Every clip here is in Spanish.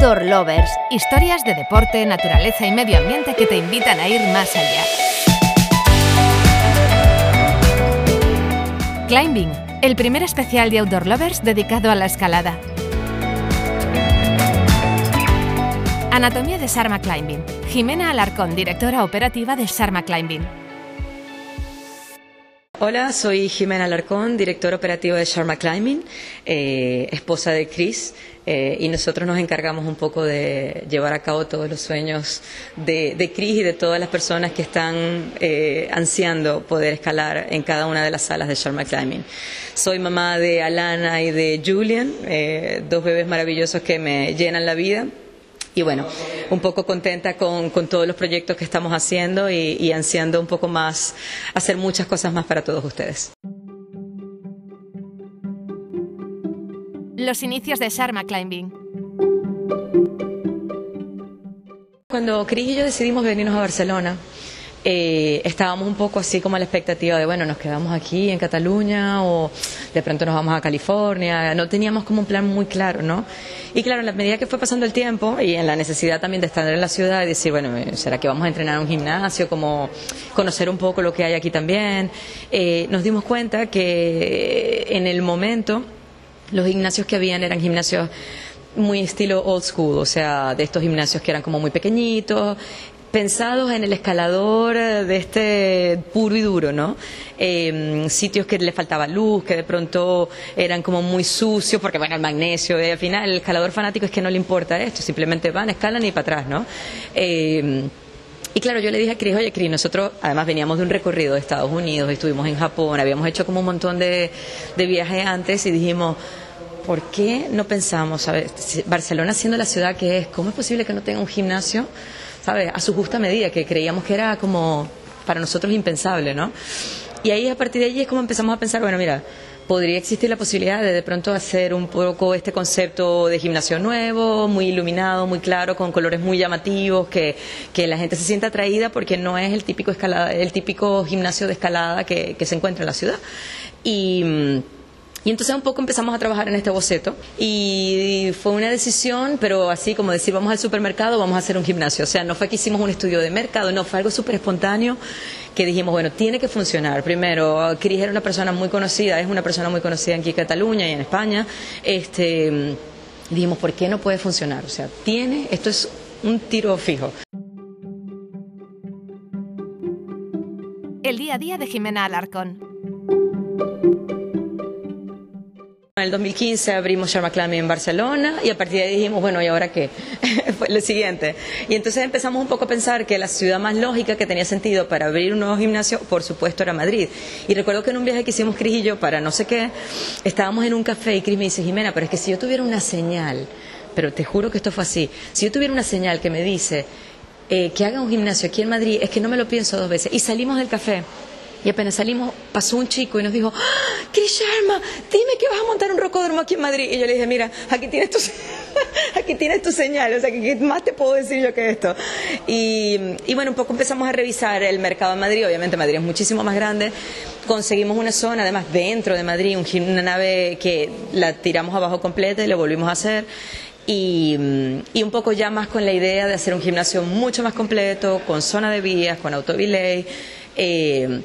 Outdoor Lovers, historias de deporte, naturaleza y medio ambiente que te invitan a ir más allá. Climbing, el primer especial de Outdoor Lovers dedicado a la escalada. Anatomía de Sharma Climbing. Jimena Alarcón, directora operativa de Sharma Climbing. Hola, soy Jimena Alarcón, directora operativa de Sharma Climbing, eh, esposa de Chris, eh, y nosotros nos encargamos un poco de llevar a cabo todos los sueños de, de Chris y de todas las personas que están eh, ansiando poder escalar en cada una de las salas de Sharma Climbing. Soy mamá de Alana y de Julian, dos bebés maravillosos que me llenan la vida y bueno, un poco contenta con, con, todos los proyectos que estamos haciendo y, y ansiando un poco más, hacer muchas cosas más para todos ustedes. Los inicios de Sharma Climbing. Cuando Cris y yo decidimos venirnos a Barcelona, eh, estábamos un poco así como a la expectativa de, bueno, nos quedamos aquí en Cataluña o de pronto nos vamos a California. No teníamos como un plan muy claro, ¿no? Y claro, en la medida que fue pasando el tiempo y en la necesidad también de estar en la ciudad y decir, bueno, ¿será que vamos a entrenar en un gimnasio? Como conocer un poco lo que hay aquí también. Eh, nos dimos cuenta que en el momento los gimnasios que habían eran gimnasios muy estilo old school, o sea, de estos gimnasios que eran como muy pequeñitos, pensados en el escalador de este puro y duro, ¿no? Eh, sitios que le faltaba luz, que de pronto eran como muy sucios, porque bueno, el magnesio, y al final el escalador fanático es que no le importa esto, simplemente van, escalan y para atrás, ¿no? Eh, y claro, yo le dije a Cris, oye Cris, nosotros además veníamos de un recorrido de Estados Unidos, estuvimos en Japón, habíamos hecho como un montón de, de viajes antes y dijimos, ¿por qué no pensamos, ¿sabes? Barcelona siendo la ciudad que es, ¿cómo es posible que no tenga un gimnasio? ¿Sabes? A su justa medida, que creíamos que era como para nosotros impensable, ¿no? Y ahí, a partir de allí, es como empezamos a pensar, bueno, mira, podría existir la posibilidad de de pronto hacer un poco este concepto de gimnasio nuevo, muy iluminado, muy claro, con colores muy llamativos, que, que la gente se sienta atraída porque no es el típico, escalada, el típico gimnasio de escalada que, que se encuentra en la ciudad. Y mm, y entonces un poco empezamos a trabajar en este boceto y fue una decisión, pero así como decir vamos al supermercado, vamos a hacer un gimnasio. O sea, no fue que hicimos un estudio de mercado, no, fue algo súper espontáneo que dijimos, bueno, tiene que funcionar. Primero, Cris era una persona muy conocida, es una persona muy conocida aquí en Cataluña y en España. Este, dijimos, ¿por qué no puede funcionar? O sea, tiene, esto es un tiro fijo. El día a día de Jimena Alarcón. En el 2015 abrimos Sharma Climbing en Barcelona y a partir de ahí dijimos, bueno, ¿y ahora qué? Fue lo siguiente. Y entonces empezamos un poco a pensar que la ciudad más lógica que tenía sentido para abrir un nuevo gimnasio, por supuesto, era Madrid. Y recuerdo que en un viaje que hicimos Cris y yo para no sé qué, estábamos en un café y Cris me dice, Jimena, pero es que si yo tuviera una señal, pero te juro que esto fue así, si yo tuviera una señal que me dice eh, que haga un gimnasio aquí en Madrid, es que no me lo pienso dos veces. Y salimos del café y apenas salimos, pasó un chico y nos dijo, ¡Ah, Sharma, dime que vas a montar un rocódromo aquí en Madrid. Y yo le dije, mira, aquí tienes tu, aquí tienes tu señal, o sea, ¿qué más te puedo decir yo que esto? Y, bueno, un poco empezamos a revisar el mercado en Madrid, obviamente Madrid es muchísimo más grande, conseguimos una zona, además dentro de Madrid, una nave que la tiramos abajo completa y lo volvimos a hacer. Y, y, un poco ya más con la idea de hacer un gimnasio mucho más completo, con zona de vías, con autobilay. Eh,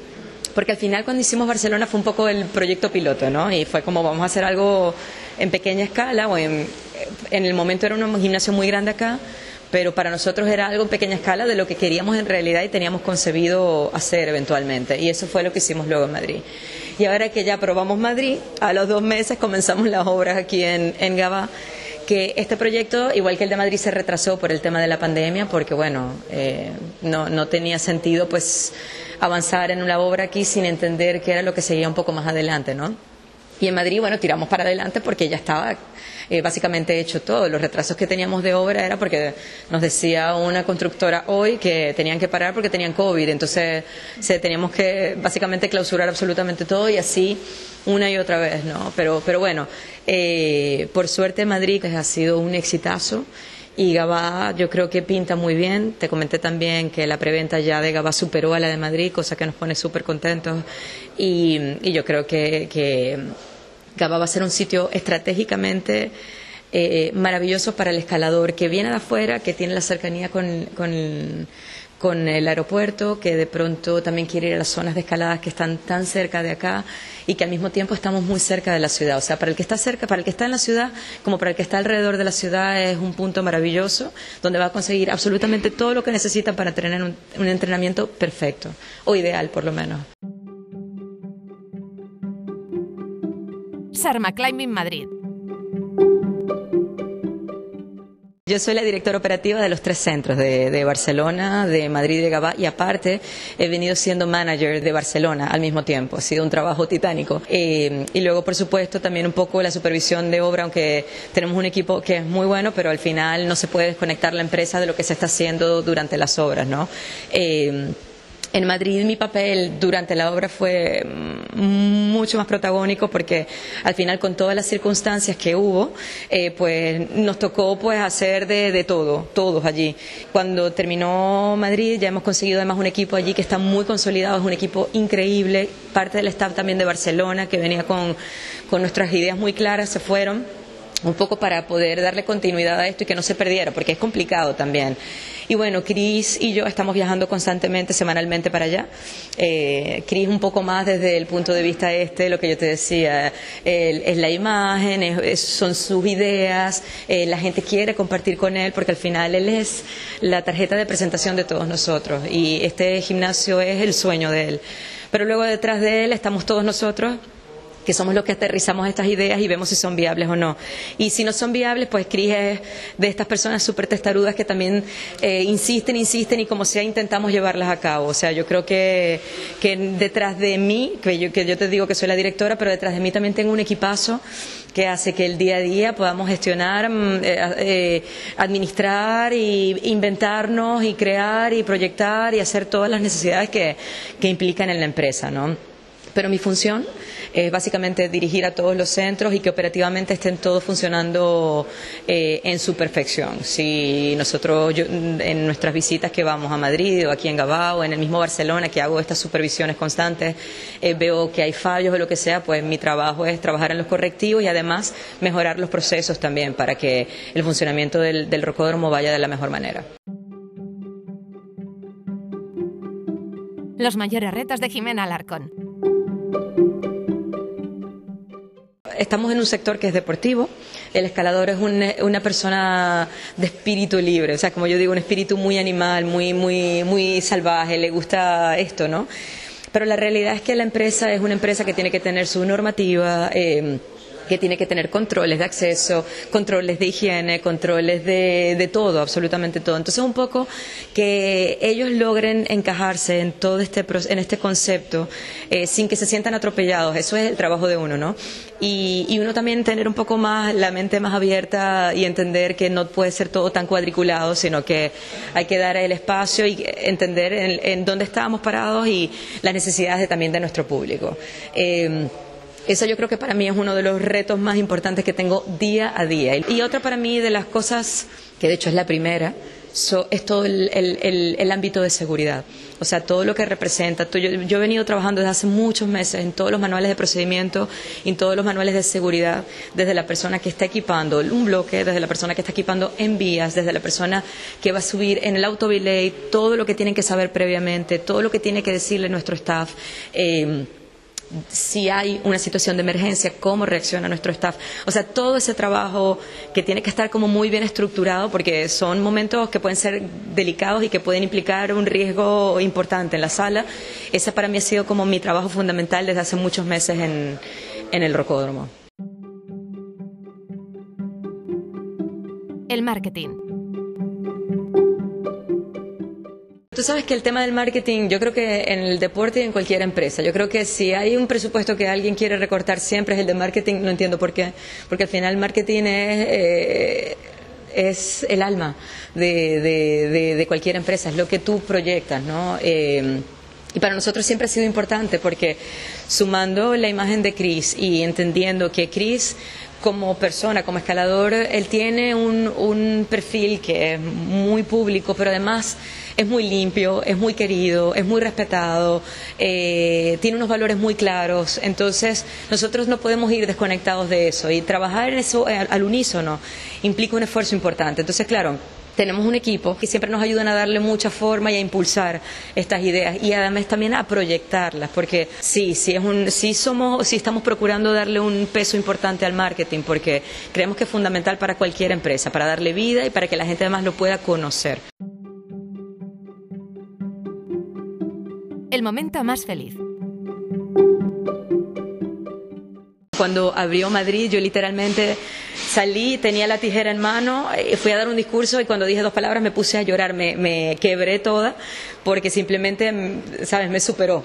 porque al final cuando hicimos Barcelona fue un poco el proyecto piloto, ¿no? Y fue como vamos a hacer algo en pequeña escala, o en, en el momento era un gimnasio muy grande acá, pero para nosotros era algo en pequeña escala de lo que queríamos en realidad y teníamos concebido hacer eventualmente. Y eso fue lo que hicimos luego en Madrid. Y ahora que ya probamos Madrid, a los dos meses comenzamos las obras aquí en, en Gabá que este proyecto, igual que el de Madrid, se retrasó por el tema de la pandemia, porque bueno, eh, no, no tenía sentido pues avanzar en una obra aquí sin entender qué era lo que seguía un poco más adelante, ¿no? Y en Madrid, bueno, tiramos para adelante porque ya estaba eh, básicamente hecho todo. Los retrasos que teníamos de obra era porque nos decía una constructora hoy que tenían que parar porque tenían COVID. Entonces se, teníamos que básicamente clausurar absolutamente todo y así una y otra vez, ¿no? Pero, pero bueno, eh, por suerte Madrid ha sido un exitazo. Y Gabá yo creo que pinta muy bien. Te comenté también que la preventa ya de Gabá superó a la de Madrid, cosa que nos pone súper contentos. Y, y, yo creo que, que Gabá va a ser un sitio estratégicamente eh, maravilloso para el escalador que viene de afuera, que tiene la cercanía con, con el aeropuerto, que de pronto también quiere ir a las zonas de escaladas que están tan cerca de acá y que al mismo tiempo estamos muy cerca de la ciudad. O sea, para el que está cerca, para el que está en la ciudad, como para el que está alrededor de la ciudad, es un punto maravilloso donde va a conseguir absolutamente todo lo que necesita para tener un, un entrenamiento perfecto, o ideal por lo menos. Sarma Climbing Madrid. Yo soy la directora operativa de los tres centros, de, Barcelona, de Madrid y de Gabá, y aparte he venido siendo manager de Barcelona al mismo tiempo. Ha sido un trabajo titánico. Eh, y luego, por supuesto, también un poco la supervisión de obra, aunque tenemos un equipo que es muy bueno, pero al final no se puede desconectar la empresa de lo que se está haciendo durante las obras, ¿no? Eh, en Madrid mi papel durante la obra fue mucho más protagónico porque al final con todas las circunstancias que hubo, eh, pues nos tocó pues hacer de, todo, todos allí. Cuando terminó Madrid ya hemos conseguido además un equipo allí que está muy consolidado, es un equipo increíble, parte del staff también de Barcelona que venía con, con nuestras ideas muy claras, se fueron un poco para poder darle continuidad a esto y que no se perdiera, porque es complicado también. Y bueno, Cris y yo estamos viajando constantemente, semanalmente para allá. Eh, Cris un poco más desde el punto de vista este, lo que yo te decía, es la imagen, son sus ideas, eh, la gente quiere compartir con él, porque al final él es la tarjeta de presentación de todos nosotros y este gimnasio es el sueño de él. Pero luego detrás de él estamos todos nosotros que somos los que aterrizamos estas ideas y vemos si son viables o no. Y si no son viables, pues Cris es de estas personas súper testarudas que también eh, insisten, insisten y como sea intentamos llevarlas a cabo. O sea, yo creo que, que detrás de mí, que yo, que yo te digo que soy la directora, pero detrás de mí también tengo un equipazo que hace que el día a día podamos gestionar, mm, eh, eh, administrar y inventarnos y crear y proyectar y hacer todas las necesidades que, que implican en la empresa, ¿no? Pero mi función es básicamente dirigir a todos los centros y que operativamente estén todos funcionando eh, en su perfección. Si nosotros en nuestras visitas que vamos a Madrid o aquí en Gabao, en el mismo Barcelona, que hago estas supervisiones constantes, eh, veo que hay fallos o lo que sea, pues mi trabajo es trabajar en los correctivos y además mejorar los procesos también para que el funcionamiento del, del rocódromo vaya de la mejor manera. Los mayores retos de Jimena Alarcón. Estamos en un sector que es deportivo. El escalador es una persona de espíritu libre, o sea, como yo digo, un espíritu muy animal, muy, muy, muy salvaje, le gusta esto, ¿no? Pero la realidad es que la empresa es una empresa que tiene que tener su normativa. Eh, que tiene que tener controles de acceso, controles de higiene, controles de, todo, absolutamente todo. Entonces, un poco que ellos logren encajarse en todo este, en este concepto eh, sin que se sientan atropellados, eso es el trabajo de uno, ¿no? Y, uno también tener un poco más la mente más abierta y entender que no puede ser todo tan cuadriculado, sino que hay que dar el espacio y entender en, dónde estábamos parados y las necesidades también de nuestro público. Eh, eso yo creo que para mí es uno de los retos más importantes que tengo día a día. Y otra para mí de las cosas, que de hecho es la primera, es todo el, ámbito de seguridad. O sea, todo lo que representa. Yo, yo, he venido trabajando desde hace muchos meses en todos los manuales de procedimiento, en todos los manuales de seguridad, desde la persona que está equipando un bloque, desde la persona que está equipando en vías, desde la persona que va a subir en el autobilay, todo lo que tienen que saber previamente, todo lo que tiene que decirle nuestro staff. Eh, si hay una situación de emergencia, cómo reacciona nuestro staff. O sea, todo ese trabajo que tiene que estar como muy bien estructurado porque son momentos que pueden ser delicados y que pueden implicar un riesgo importante en la sala. Ese para mí ha sido como mi trabajo fundamental desde hace muchos meses en, en el rocódromo. El marketing. Tú sabes que el tema del marketing, yo creo que en el deporte y en cualquier empresa, yo creo que si hay un presupuesto que alguien quiere recortar siempre es el de marketing, no entiendo por qué, porque al final marketing es, eh, es el alma de, de, cualquier empresa, es lo que tú proyectas, ¿no? Eh, y para nosotros siempre ha sido importante porque sumando la imagen de Chris y entendiendo que Chris como persona, como escalador, él tiene un, un, perfil que es muy público, pero además es muy limpio, es muy querido, es muy respetado, eh, tiene unos valores muy claros. Entonces, nosotros no podemos ir desconectados de eso y trabajar en eso al, al unísono implica un esfuerzo importante. Entonces, claro, tenemos un equipo que siempre nos ayudan a darle mucha forma y a impulsar estas ideas y además también a proyectarlas, porque sí, sí es un, sí somos, sí estamos procurando darle un peso importante al marketing, porque creemos que es fundamental para cualquier empresa, para darle vida y para que la gente además lo pueda conocer. El momento más feliz. Cuando abrió Madrid, yo literalmente salí, tenía la tijera en mano, eh, fui a dar un discurso y cuando dije dos palabras me puse a llorar, me, me quebré toda porque simplemente, mm, ¿sabes?, me superó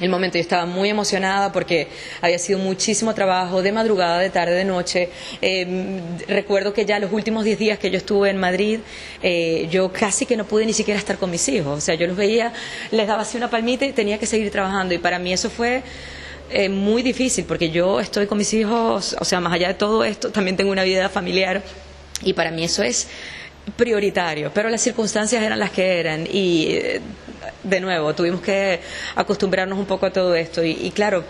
el momento. Yo estaba muy emocionada porque había sido muchísimo trabajo de madrugada, de tarde, de noche. Eh, recuerdo que ya los últimos diez días que yo estuve en Madrid, eh, yo casi que no pude ni siquiera estar con mis hijos. O sea, yo los veía, les daba así una palmita y tenía que seguir trabajando. Y para mí eso fue eh, muy difícil porque yo estoy con mis hijos, o sea, más allá de todo esto, también tengo una vida familiar y para mí eso es prioritario, pero las circunstancias eran las que eran y eh, de nuevo tuvimos que acostumbrarnos un poco a todo esto y, claro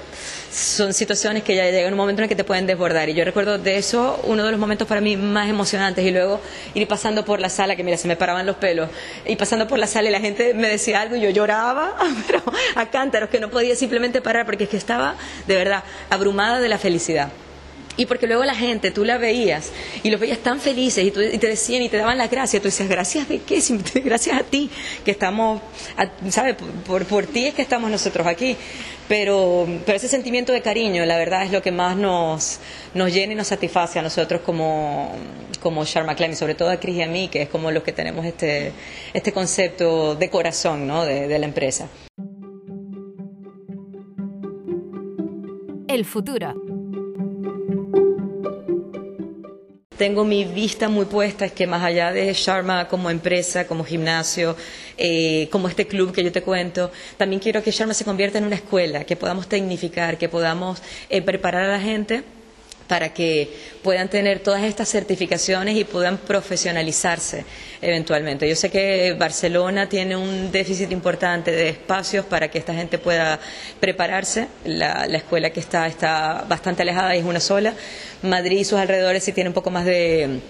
son situaciones que ya llegan un momento en el que te pueden desbordar y yo recuerdo de eso uno de los momentos para mí más emocionantes y luego ir pasando por la sala que mira se me paraban los pelos y pasando por la sala y la gente me decía algo y yo lloraba pero a cántaros que no podía simplemente parar porque es que estaba de verdad abrumada de la felicidad y porque luego la gente, tú la veías y los veías tan felices y, y te decían y te daban las gracias. Tú decías, ¿gracias de qué? Gracias a ti, que estamos, ¿sabes? Por, por, ti es que estamos nosotros aquí. Pero, pero ese sentimiento de cariño, la verdad, es lo que más nos, nos llena y nos satisface a nosotros como, como Sharma y sobre todo a Chris y a mí, que es como los que tenemos este, este concepto de corazón ¿no? de, de la empresa. El futuro. Tengo mi vista muy puesta, es que más allá de Sharma como empresa, como gimnasio, eh, como este club que yo te cuento, también quiero que Sharma se convierta en una escuela, que podamos tecnificar, que podamos eh, preparar a la gente para que puedan tener todas estas certificaciones y puedan profesionalizarse eventualmente. Yo sé que Barcelona tiene un déficit importante de espacios para que esta gente pueda prepararse. La, la escuela que está está bastante alejada y es una sola. Madrid y sus alrededores sí tienen un poco más de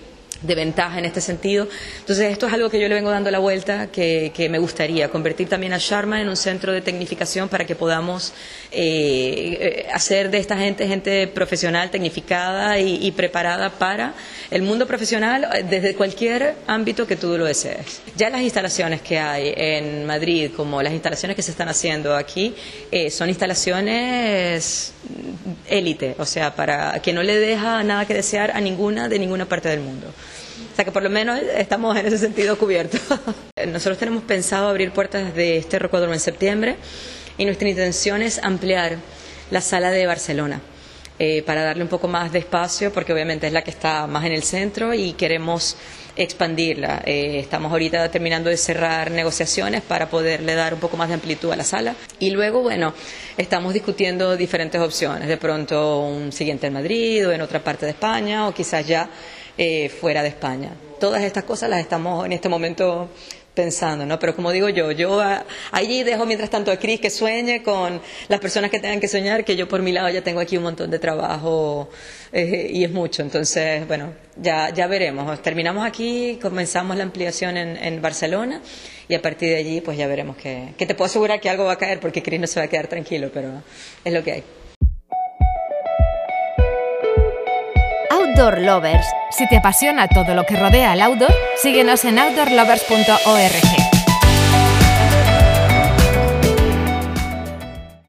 de ventaja en este sentido. Entonces, esto es algo que yo le vengo dando la vuelta, que, que me gustaría convertir también a Sharma en un centro de tecnificación para que podamos eh, hacer de esta gente gente profesional, tecnificada y, y, preparada para el mundo profesional desde cualquier ámbito que tú lo desees. Ya las instalaciones que hay en Madrid, como las instalaciones que se están haciendo aquí, eh, son instalaciones élite, o sea, para que no le deja nada que desear a ninguna de ninguna parte del mundo. O sea que por lo menos estamos en ese sentido cubiertos. Nosotros tenemos pensado abrir puertas de este rocódromo en septiembre y nuestra intención es ampliar la sala de Barcelona. Eh, para darle un poco más de espacio, porque obviamente es la que está más en el centro y queremos expandirla. Eh, estamos ahorita terminando de cerrar negociaciones para poderle dar un poco más de amplitud a la sala. Y luego, bueno, estamos discutiendo diferentes opciones. De pronto un siguiente en Madrid o en otra parte de España o quizás ya eh, fuera de España. Todas estas cosas las estamos en este momento pensando, ¿no? Pero como digo yo, yo allí dejo mientras tanto a Cris que sueñe con las personas que tengan que soñar, que yo por mi lado ya tengo aquí un montón de trabajo eh, y es mucho. Entonces, bueno, ya, ya veremos. Terminamos aquí, comenzamos la ampliación en, en Barcelona y a partir de allí pues ya veremos que, que te puedo asegurar que algo va a caer porque Cris no se va a quedar tranquilo, pero es lo que hay. Outdoor Lovers. Si te apasiona todo lo que rodea al outdoor, síguenos en outdoorlovers.org.